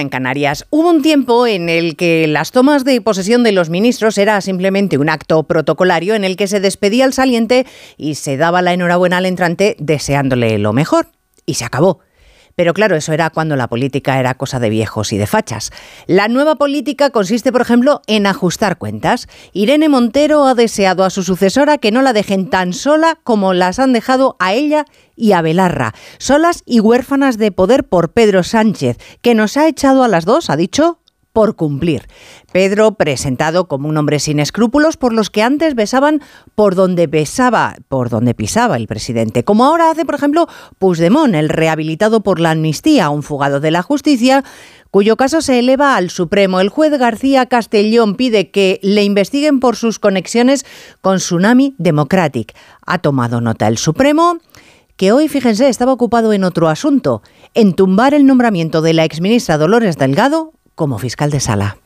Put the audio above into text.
en Canarias. Hubo un tiempo en el que las tomas de posesión de los ministros era simplemente un acto protocolario en el que se despedía al saliente y se daba la enhorabuena al entrante deseándole lo mejor. Y se acabó. Pero claro, eso era cuando la política era cosa de viejos y de fachas. La nueva política consiste, por ejemplo, en ajustar cuentas. Irene Montero ha deseado a su sucesora que no la dejen tan sola como las han dejado a ella y a Belarra, solas y huérfanas de poder por Pedro Sánchez, que nos ha echado a las dos, ha dicho, por cumplir. Pedro, presentado como un hombre sin escrúpulos por los que antes besaban por donde besaba, por donde pisaba el presidente, como ahora hace, por ejemplo, Puigdemont, el rehabilitado por la amnistía, un fugado de la justicia, cuyo caso se eleva al Supremo. El juez García Castellón pide que le investiguen por sus conexiones con Tsunami Democratic. Ha tomado nota el Supremo que hoy, fíjense, estaba ocupado en otro asunto, en tumbar el nombramiento de la exministra Dolores Delgado como fiscal de sala.